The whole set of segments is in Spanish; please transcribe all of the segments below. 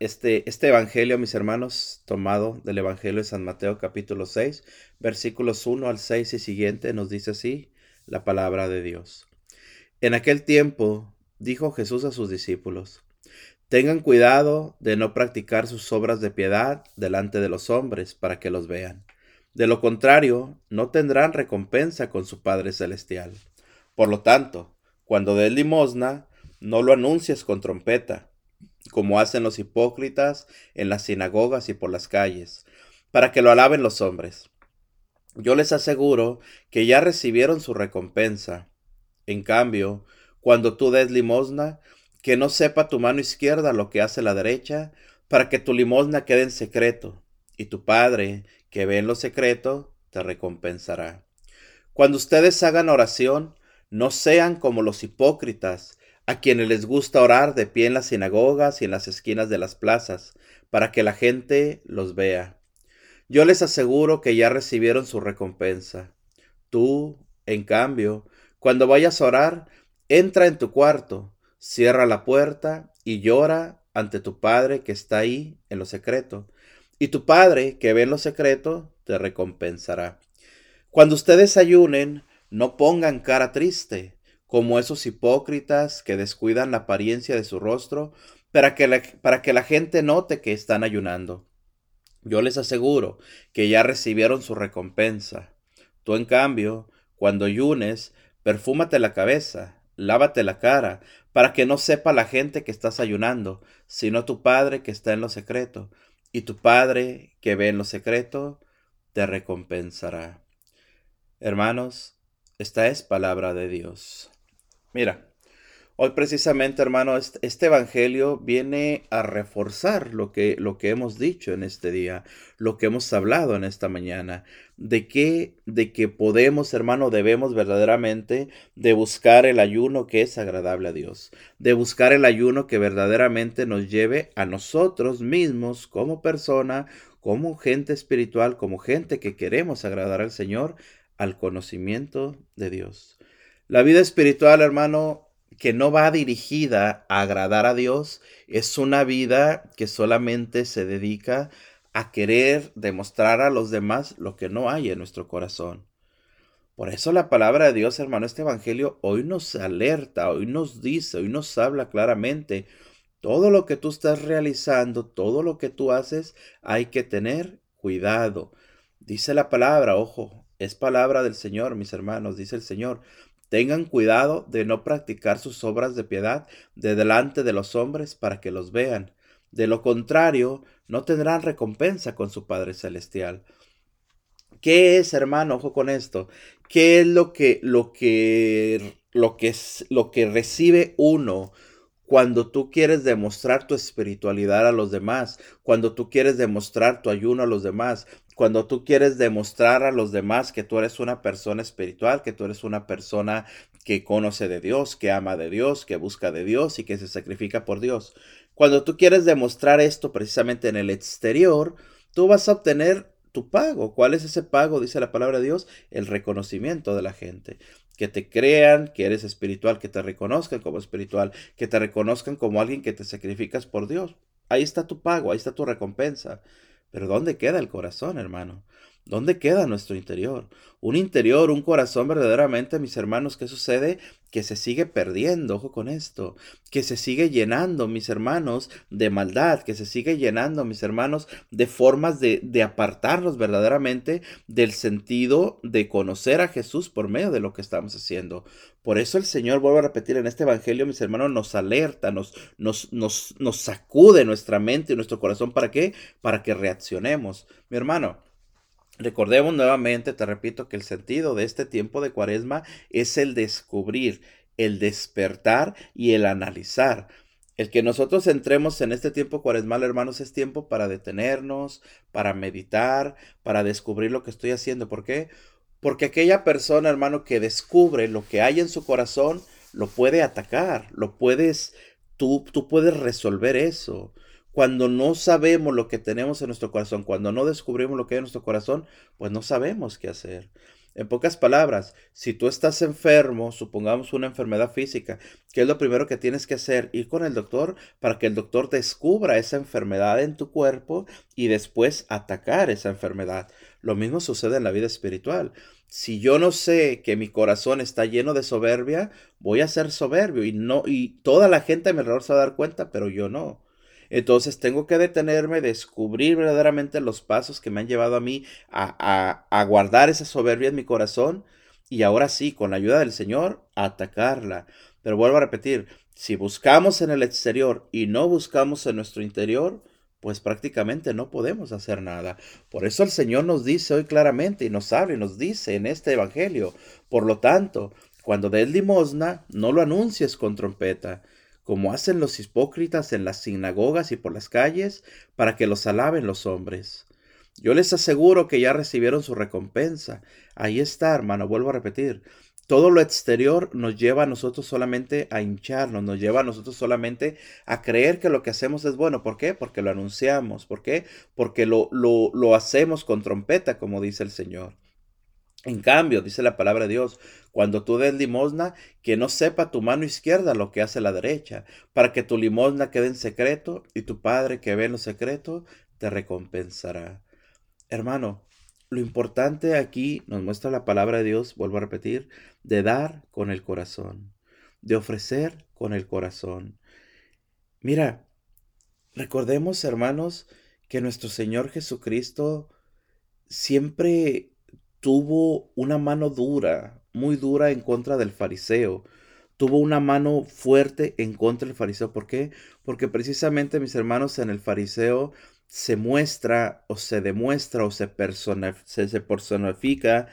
este, este Evangelio, mis hermanos, tomado del Evangelio de San Mateo capítulo 6, versículos 1 al 6 y siguiente, nos dice así la palabra de Dios. En aquel tiempo dijo Jesús a sus discípulos, Tengan cuidado de no practicar sus obras de piedad delante de los hombres para que los vean. De lo contrario, no tendrán recompensa con su Padre Celestial. Por lo tanto, cuando des limosna, no lo anuncies con trompeta, como hacen los hipócritas en las sinagogas y por las calles, para que lo alaben los hombres. Yo les aseguro que ya recibieron su recompensa. En cambio, cuando tú des limosna, que no sepa tu mano izquierda lo que hace la derecha, para que tu limosna quede en secreto, y tu Padre, que ve en lo secreto, te recompensará. Cuando ustedes hagan oración, no sean como los hipócritas, a quienes les gusta orar de pie en las sinagogas y en las esquinas de las plazas, para que la gente los vea. Yo les aseguro que ya recibieron su recompensa. Tú, en cambio, cuando vayas a orar, entra en tu cuarto, cierra la puerta y llora ante tu Padre que está ahí en lo secreto. Y tu Padre que ve en lo secreto te recompensará. Cuando ustedes ayunen, no pongan cara triste como esos hipócritas que descuidan la apariencia de su rostro para que, la, para que la gente note que están ayunando. Yo les aseguro que ya recibieron su recompensa. Tú, en cambio, cuando ayunes, perfúmate la cabeza, lávate la cara, para que no sepa la gente que estás ayunando, sino tu Padre que está en lo secreto, y tu Padre que ve en lo secreto, te recompensará. Hermanos, esta es palabra de Dios. Mira, hoy precisamente, hermano, este, evangelio viene a reforzar lo que, lo que hemos dicho en este día, lo que hemos hablado en esta mañana, de que, de que podemos, hermano, debemos verdaderamente de buscar el ayuno que es agradable a Dios, de buscar el ayuno que verdaderamente nos lleve a nosotros mismos como persona, como gente espiritual, como gente que queremos agradar al Señor, al conocimiento de Dios. La vida espiritual, hermano, que no va dirigida a agradar a Dios, es una vida que solamente se dedica a querer demostrar a los demás lo que no hay en nuestro corazón. Por eso la palabra de Dios, hermano, este Evangelio hoy nos alerta, hoy nos dice, hoy nos habla claramente. Todo lo que tú estás realizando, todo lo que tú haces, hay que tener cuidado. Dice la palabra, ojo, es palabra del Señor, mis hermanos, dice el Señor. Tengan cuidado de no practicar sus obras de piedad de delante de los hombres para que los vean. De lo contrario, no tendrán recompensa con su Padre Celestial. ¿Qué es, hermano? Ojo con esto. ¿Qué es lo que, lo que, lo que, lo que recibe uno cuando tú quieres demostrar tu espiritualidad a los demás, cuando tú quieres demostrar tu ayuno a los demás, cuando tú quieres demostrar a los demás que tú eres una persona espiritual, que tú eres una persona que conoce de Dios, que ama de Dios, que busca de Dios y que se sacrifica por Dios. Cuando tú quieres demostrar esto precisamente en el exterior, tú vas a obtener tu pago. ¿Cuál es ese pago? Dice la palabra de Dios, el reconocimiento de la gente que te crean que eres espiritual, que te reconozcan como espiritual, que te reconozcan como alguien que te sacrificas por Dios. Ahí está tu pago, ahí está tu recompensa. Pero ¿dónde queda el corazón, hermano? ¿Dónde queda nuestro interior? Un interior, un corazón verdaderamente, mis hermanos, ¿qué sucede? Que se sigue perdiendo, ojo con esto, que se sigue llenando, mis hermanos, de maldad, que se sigue llenando, mis hermanos, de formas de, apartarnos verdaderamente del sentido de conocer a Jesús por medio de lo que estamos haciendo. Por eso el Señor, vuelvo a repetir, en este Evangelio, mis hermanos, nos alerta, nos, nos, nos sacude nuestra mente y nuestro corazón. ¿Para qué? Para que reaccionemos. Mi hermano, Recordemos nuevamente, te repito, que el sentido de este tiempo de cuaresma es el descubrir, el despertar y el analizar. El que nosotros entremos en este tiempo cuaresmal, hermanos, es tiempo para detenernos, para meditar, para descubrir lo que estoy haciendo. ¿Por qué? Porque aquella persona, hermano, que descubre lo que hay en su corazón, lo puede atacar, lo puedes, tú, tú puedes resolver eso. Cuando no sabemos lo que tenemos en nuestro corazón, cuando no descubrimos lo que hay en nuestro corazón, pues no sabemos qué hacer. En pocas palabras, si tú estás enfermo, supongamos una enfermedad física, ¿qué es lo primero que tienes que hacer? Ir con el doctor para que el doctor descubra esa enfermedad en tu cuerpo y después atacar esa enfermedad. Lo mismo sucede en la vida espiritual. Si yo no sé que mi corazón está lleno de soberbia, voy a ser soberbio y no y toda la gente a mi alrededor se va a dar cuenta, pero yo no. Entonces tengo que detenerme, descubrir verdaderamente los pasos que me han llevado a mí a, a, guardar esa soberbia en mi corazón y ahora sí, con la ayuda del Señor, atacarla. Pero vuelvo a repetir, si buscamos en el exterior y no buscamos en nuestro interior, pues prácticamente no podemos hacer nada. Por eso el Señor nos dice hoy claramente y nos habla y nos dice en este Evangelio, por lo tanto, cuando des limosna, no lo anuncies con trompeta, como hacen los hipócritas en las sinagogas y por las calles, para que los alaben los hombres. Yo les aseguro que ya recibieron su recompensa. Ahí está, hermano, vuelvo a repetir. Todo lo exterior nos lleva a nosotros solamente a hincharnos, nos lleva a nosotros solamente a creer que lo que hacemos es bueno. ¿Por qué? Porque lo anunciamos. ¿Por qué? Porque lo, lo, lo hacemos con trompeta, como dice el Señor. En cambio, dice la palabra de Dios, cuando tú des limosna, que no sepa tu mano izquierda lo que hace la derecha, para que tu limosna quede en secreto y tu Padre que ve en lo secreto te recompensará. Hermano, lo importante aquí nos muestra la palabra de Dios, vuelvo a repetir, de dar con el corazón, de ofrecer con el corazón. Mira, recordemos, hermanos, que nuestro Señor Jesucristo siempre tuvo una mano dura, muy dura en contra del fariseo. Tuvo una mano fuerte en contra del fariseo. ¿Por qué? Porque precisamente, mis hermanos, en el fariseo se muestra o se demuestra o se, se personifica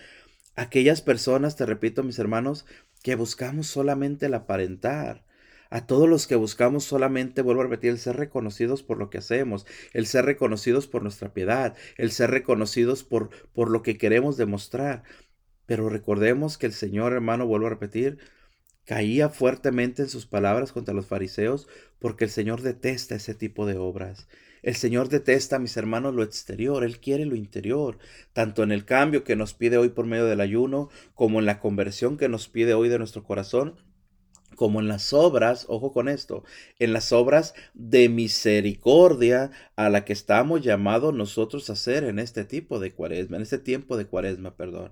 aquellas personas, te repito, mis hermanos, que buscamos solamente el aparentar a todos los que buscamos solamente, vuelvo a repetir, el ser reconocidos por lo que hacemos, el ser reconocidos por nuestra piedad, el ser reconocidos por, por lo que queremos demostrar. Pero recordemos que el Señor, hermano, vuelvo a repetir, caía fuertemente en sus palabras contra los fariseos porque el Señor detesta ese tipo de obras. El Señor detesta, mis hermanos, lo exterior, Él quiere lo interior, tanto en el cambio que nos pide hoy por medio del ayuno, como en la conversión que nos pide hoy de nuestro corazón, como en las obras, ojo con esto, en las obras de misericordia a la que estamos llamados nosotros a hacer en este tipo de cuaresma, en este tiempo de cuaresma, perdón.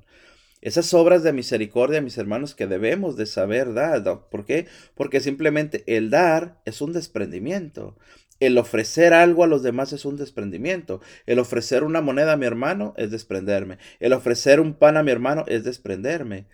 Esas obras de misericordia, mis hermanos, que debemos de saber dar. ¿Por qué? Porque simplemente el dar es un desprendimiento. El ofrecer algo a los demás es un desprendimiento. El ofrecer una moneda a mi hermano es desprenderme. El ofrecer un pan a mi hermano es desprenderme.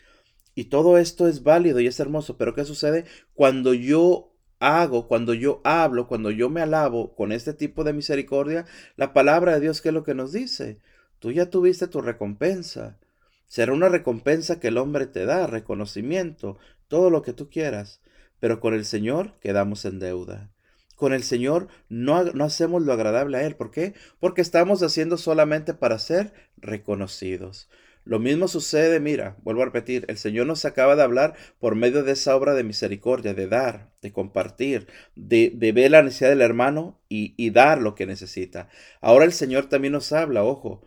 Y todo esto es válido y es hermoso, pero ¿qué sucede cuando yo hago, cuando yo hablo, cuando yo me alabo con este tipo de misericordia? La palabra de Dios, ¿qué es lo que nos dice? Tú ya tuviste tu recompensa. Será una recompensa que el hombre te da, reconocimiento, todo lo que tú quieras. Pero con el Señor quedamos en deuda. Con el Señor no, no, hacemos lo agradable a Él. ¿Por qué? Porque estamos haciendo solamente para ser reconocidos. Lo mismo sucede, mira, vuelvo a repetir, el Señor nos acaba de hablar por medio de esa obra de misericordia, de dar, de compartir, de, ver la necesidad del hermano y, y dar lo que necesita. Ahora el Señor también nos habla, ojo,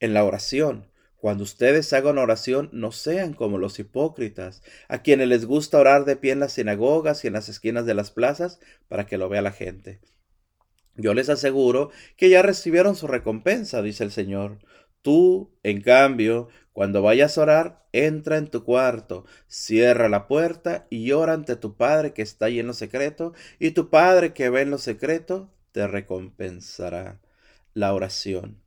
en la oración. Cuando ustedes hagan oración, no sean como los hipócritas, a quienes les gusta orar de pie en las sinagogas y en las esquinas de las plazas para que lo vea la gente. Yo les aseguro que ya recibieron su recompensa, dice el Señor. Tú, en cambio, cuando vayas a orar, entra en tu cuarto, cierra la puerta y ora ante tu Padre que está ahí en lo secreto, y tu Padre que ve en lo secreto te recompensará. La oración.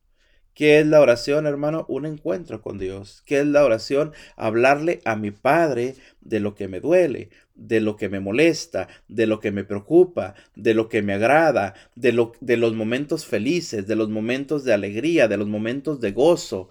¿Qué es la oración, hermano? Un encuentro con Dios. ¿Qué es la oración? Hablarle a mi Padre de lo que me duele, de lo que me molesta, de lo que me preocupa, de lo que me agrada, de, de los momentos felices, de los momentos de alegría, de los momentos de gozo.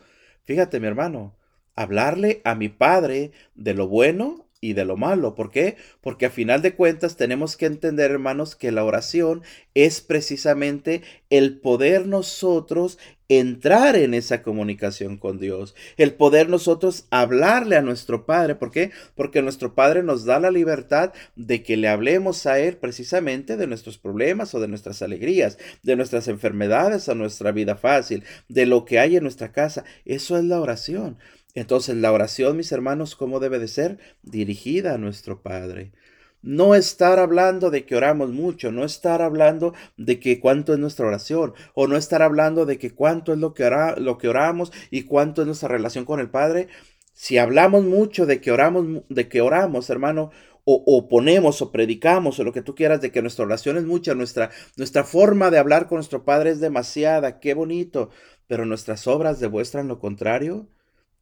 Fíjate, mi hermano, hablarle a mi Padre de lo bueno y de lo malo. ¿Por qué? Porque a final de cuentas tenemos que entender, hermanos, que la oración es precisamente el poder nosotros entrar en esa comunicación con Dios, el poder nosotros hablarle a nuestro Padre. ¿Por qué? Porque nuestro Padre nos da la libertad de que le hablemos a Él precisamente de nuestros problemas o de nuestras alegrías, de nuestras enfermedades o nuestra vida fácil, de lo que hay en nuestra casa. Eso es la oración. Entonces la oración, mis hermanos, ¿cómo debe de ser? Dirigida a nuestro Padre. No estar hablando de que oramos mucho, no estar hablando de que cuánto es nuestra oración, o no estar hablando de que cuánto es lo que, lo que oramos y cuánto es nuestra relación con el Padre. Si hablamos mucho de que oramos, de que oramos, hermano, o, ponemos o predicamos o lo que tú quieras de que nuestra oración es mucha, nuestra, nuestra forma de hablar con nuestro Padre es demasiada, qué bonito, pero nuestras obras demuestran lo contrario,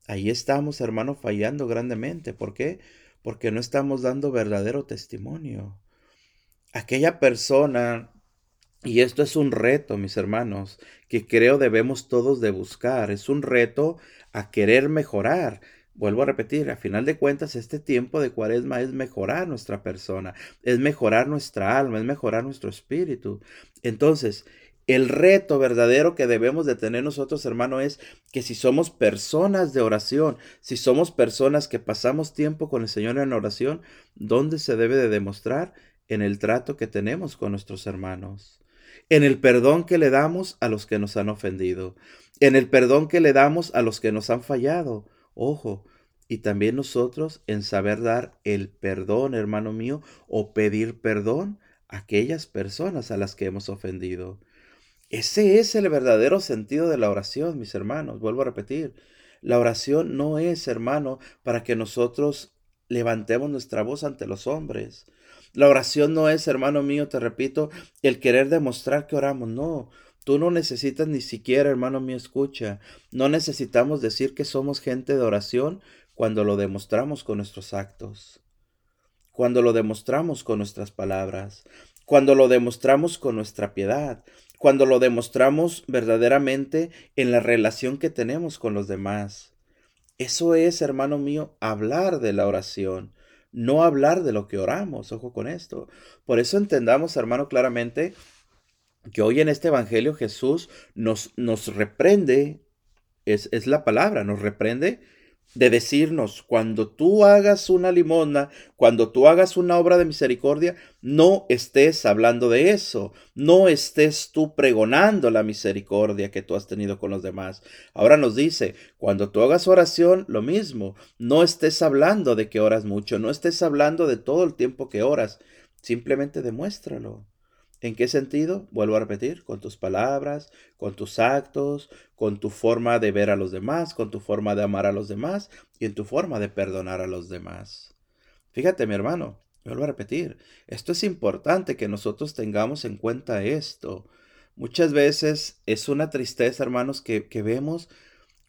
ahí estamos, hermano, fallando grandemente. ¿Por qué? Porque no estamos dando verdadero testimonio. Aquella persona, y esto es un reto, mis hermanos, que creo debemos todos de buscar, es un reto a querer mejorar, Vuelvo a repetir, a final de cuentas, este tiempo de cuaresma es mejorar nuestra persona, es mejorar nuestra alma, es mejorar nuestro espíritu. Entonces, el reto verdadero que debemos de tener nosotros, hermano, es que si somos personas de oración, si somos personas que pasamos tiempo con el Señor en oración, ¿dónde se debe de demostrar? En el trato que tenemos con nuestros hermanos, en el perdón que le damos a los que nos han ofendido, en el perdón que le damos a los que nos han fallado, Ojo, y también nosotros en saber dar el perdón, hermano mío, o pedir perdón a aquellas personas a las que hemos ofendido. Ese es el verdadero sentido de la oración, mis hermanos. Vuelvo a repetir, la oración no es, hermano, para que nosotros levantemos nuestra voz ante los hombres. La oración no es, hermano mío, te repito, el querer demostrar que oramos, no. Tú no necesitas ni siquiera, hermano mío, escucha. No necesitamos decir que somos gente de oración cuando lo demostramos con nuestros actos, cuando lo demostramos con nuestras palabras, cuando lo demostramos con nuestra piedad, cuando lo demostramos verdaderamente en la relación que tenemos con los demás. Eso es, hermano mío, hablar de la oración, no hablar de lo que oramos. Ojo con esto. Por eso entendamos, hermano, claramente que hoy en este Evangelio Jesús nos, nos reprende, es, es la palabra, nos reprende de decirnos, cuando tú hagas una limosna, cuando tú hagas una obra de misericordia, no estés hablando de eso, no estés tú pregonando la misericordia que tú has tenido con los demás. Ahora nos dice, cuando tú hagas oración, lo mismo, no estés hablando de que oras mucho, no estés hablando de todo el tiempo que oras, simplemente demuéstralo. ¿En qué sentido? Vuelvo a repetir, con tus palabras, con tus actos, con tu forma de ver a los demás, con tu forma de amar a los demás y en tu forma de perdonar a los demás. Fíjate, mi hermano, vuelvo a repetir, esto es importante que nosotros tengamos en cuenta esto. Muchas veces es una tristeza, hermanos, que, vemos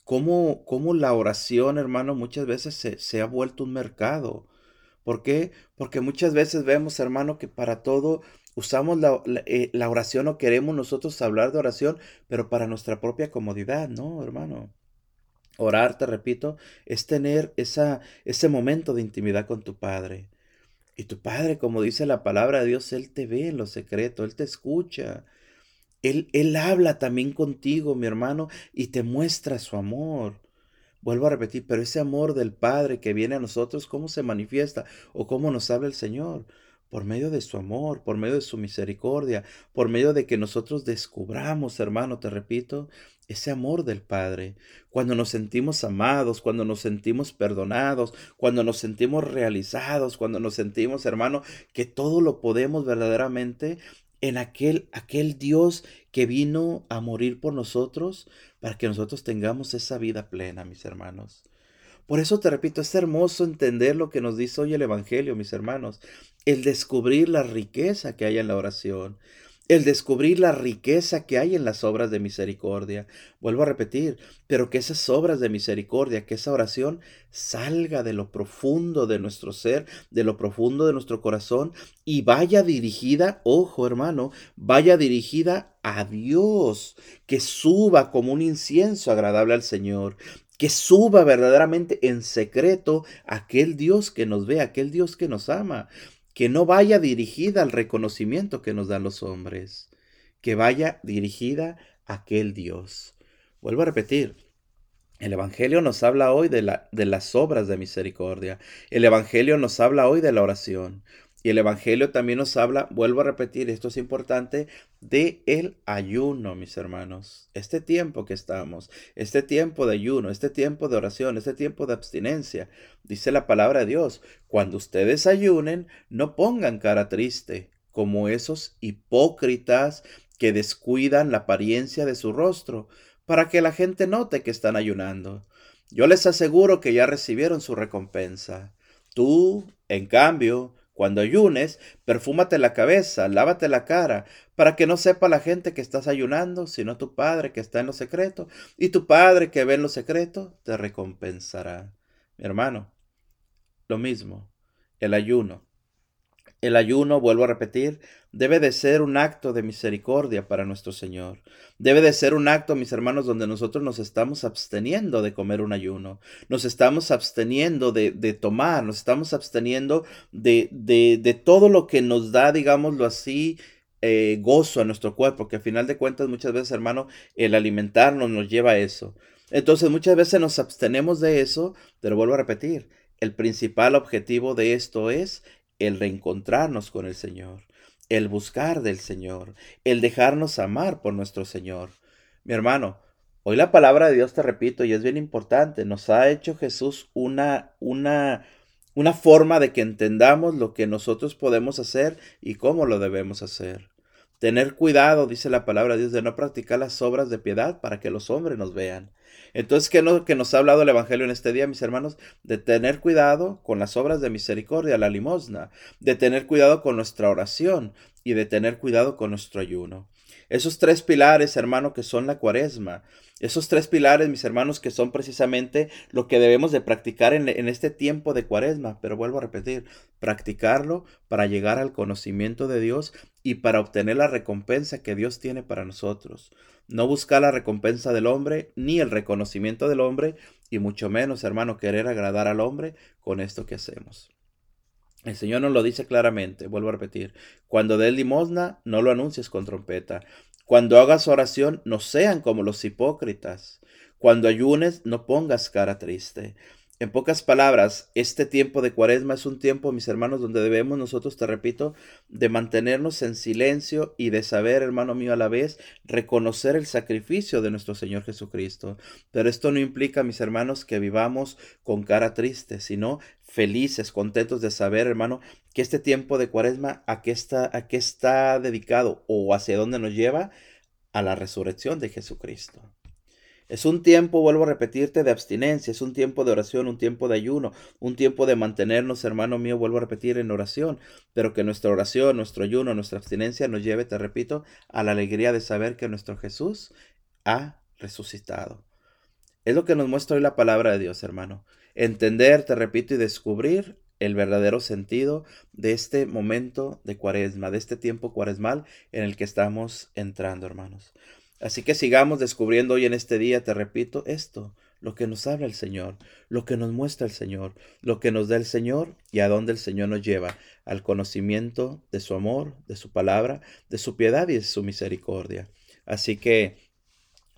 cómo, cómo, la oración, hermano, muchas veces se, se ha vuelto un mercado. ¿Por qué? Porque muchas veces vemos, hermano, que para todo usamos eh, la, oración o queremos nosotros hablar de oración, pero para nuestra propia comodidad, ¿no, hermano? Orar, te repito, es tener esa, ese momento de intimidad con tu Padre. Y tu Padre, como dice la palabra de Dios, Él te ve en lo secreto, Él te escucha. Él, él habla también contigo, mi hermano, y te muestra su amor. Vuelvo a repetir, pero ese amor del Padre que viene a nosotros, ¿cómo se manifiesta o cómo nos habla el Señor? Por medio de su amor, por medio de su misericordia, por medio de que nosotros descubramos, hermano, te repito, ese amor del Padre. Cuando nos sentimos amados, cuando nos sentimos perdonados, cuando nos sentimos realizados, cuando nos sentimos, hermano, que todo lo podemos verdaderamente en aquel, aquel Dios que vino a morir por nosotros para que nosotros tengamos esa vida plena, mis hermanos. Por eso te repito, es hermoso entender lo que nos dice hoy el Evangelio, mis hermanos, el descubrir la riqueza que hay en la oración, el descubrir la riqueza que hay en las obras de misericordia. Vuelvo a repetir, pero que esas obras de misericordia, que esa oración salga de lo profundo de nuestro ser, de lo profundo de nuestro corazón y vaya dirigida, ojo hermano, vaya dirigida a Dios, que suba como un incienso agradable al Señor, que suba verdaderamente en secreto aquel Dios que nos ve, aquel Dios que nos ama, que no vaya dirigida al reconocimiento que nos dan los hombres, que vaya dirigida a aquel Dios. Vuelvo a repetir, el Evangelio nos habla hoy de, la, de las obras de misericordia, el Evangelio nos habla hoy de la oración. Y el Evangelio también nos habla, vuelvo a repetir, esto es importante, de el ayuno, mis hermanos. Este tiempo que estamos, este tiempo de ayuno, este tiempo de oración, este tiempo de abstinencia, dice la palabra de Dios, cuando ustedes ayunen, no pongan cara triste, como esos hipócritas que descuidan la apariencia de su rostro, para que la gente note que están ayunando. Yo les aseguro que ya recibieron su recompensa. Tú, en cambio, cuando ayunes, perfúmate la cabeza, lávate la cara, para que no sepa la gente que estás ayunando, sino tu Padre que está en lo secreto, y tu Padre que ve en lo secreto te recompensará. Mi hermano, lo mismo, el ayuno. El ayuno, vuelvo a repetir, debe de ser un acto de misericordia para nuestro Señor. Debe de ser un acto, mis hermanos, donde nosotros nos estamos absteniendo de comer un ayuno, nos estamos absteniendo de, tomar, nos estamos absteniendo de, de, todo lo que nos da, digámoslo así, eh, gozo a nuestro cuerpo, que al final de cuentas muchas veces, hermano, el alimentarnos nos lleva a eso. Entonces muchas veces nos abstenemos de eso, pero vuelvo a repetir, el principal objetivo de esto es el reencontrarnos con el Señor el buscar del Señor, el dejarnos amar por nuestro Señor. Mi hermano, hoy la palabra de Dios, te repito, y es bien importante, nos ha hecho Jesús una, una, una forma de que entendamos lo que nosotros podemos hacer y cómo lo debemos hacer. Tener cuidado, dice la palabra de Dios, de no practicar las obras de piedad para que los hombres nos vean. Entonces, ¿qué, no, que nos ha hablado el Evangelio en este día, mis hermanos? De tener cuidado con las obras de misericordia, la limosna, de tener cuidado con nuestra oración y de tener cuidado con nuestro ayuno. Esos tres pilares, hermano, que son la cuaresma. Esos tres pilares, mis hermanos, que son precisamente lo que debemos de practicar en, en, este tiempo de cuaresma. Pero vuelvo a repetir, practicarlo para llegar al conocimiento de Dios y para obtener la recompensa que Dios tiene para nosotros. No buscar la recompensa del hombre, ni el reconocimiento del hombre, y mucho menos, hermano, querer agradar al hombre con esto que hacemos. El Señor nos lo dice claramente, vuelvo a repetir, cuando des limosna, no lo anuncies con trompeta. Cuando hagas oración, no sean como los hipócritas. Cuando ayunes, no pongas cara triste. En pocas palabras, este tiempo de cuaresma es un tiempo, mis hermanos, donde debemos nosotros, te repito, de mantenernos en silencio y de saber, hermano mío, a la vez, reconocer el sacrificio de nuestro Señor Jesucristo. Pero esto no implica, mis hermanos, que vivamos con cara triste, sino felices, contentos de saber, hermano, que este tiempo de cuaresma, ¿a qué está, a qué está dedicado o hacia dónde nos lleva? A la resurrección de Jesucristo. Es un tiempo, vuelvo a repetirte, de abstinencia, es un tiempo de oración, un tiempo de ayuno, un tiempo de mantenernos, hermano mío, vuelvo a repetir, en oración, pero que nuestra oración, nuestro ayuno, nuestra abstinencia nos lleve, te repito, a la alegría de saber que nuestro Jesús ha resucitado. Es lo que nos muestra hoy la palabra de Dios, hermano. Entender, te repito, y descubrir el verdadero sentido de este momento de cuaresma, de este tiempo cuaresmal en el que estamos entrando, hermanos. Así que sigamos descubriendo hoy en este día, te repito, esto, lo que nos habla el Señor, lo que nos muestra el Señor, lo que nos da el Señor y a dónde el Señor nos lleva, al conocimiento de su amor, de su palabra, de su piedad y de su misericordia. Así que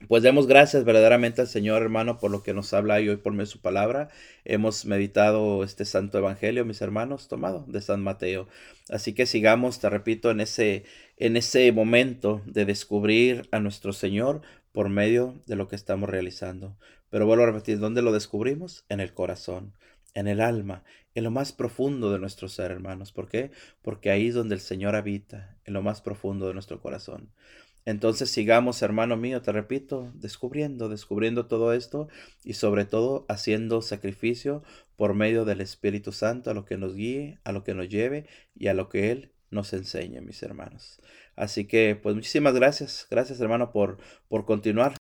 pues demos gracias verdaderamente al Señor, hermano, por lo que nos habla hoy por medio de su palabra. Hemos meditado este santo evangelio, mis hermanos, tomado de San Mateo. Así que sigamos, te repito, en ese, en ese momento de descubrir a nuestro Señor por medio de lo que estamos realizando. Pero vuelvo a repetir, ¿dónde lo descubrimos? En el corazón, en el alma, en lo más profundo de nuestro ser, hermanos. ¿Por qué? Porque ahí es donde el Señor habita, en lo más profundo de nuestro corazón. Entonces sigamos, hermano mío, te repito, descubriendo, descubriendo todo esto y sobre todo haciendo sacrificio por medio del Espíritu Santo a lo que nos guíe, a lo que nos lleve y a lo que Él nos enseñe, mis hermanos. Así que, pues muchísimas gracias, gracias hermano por, por continuar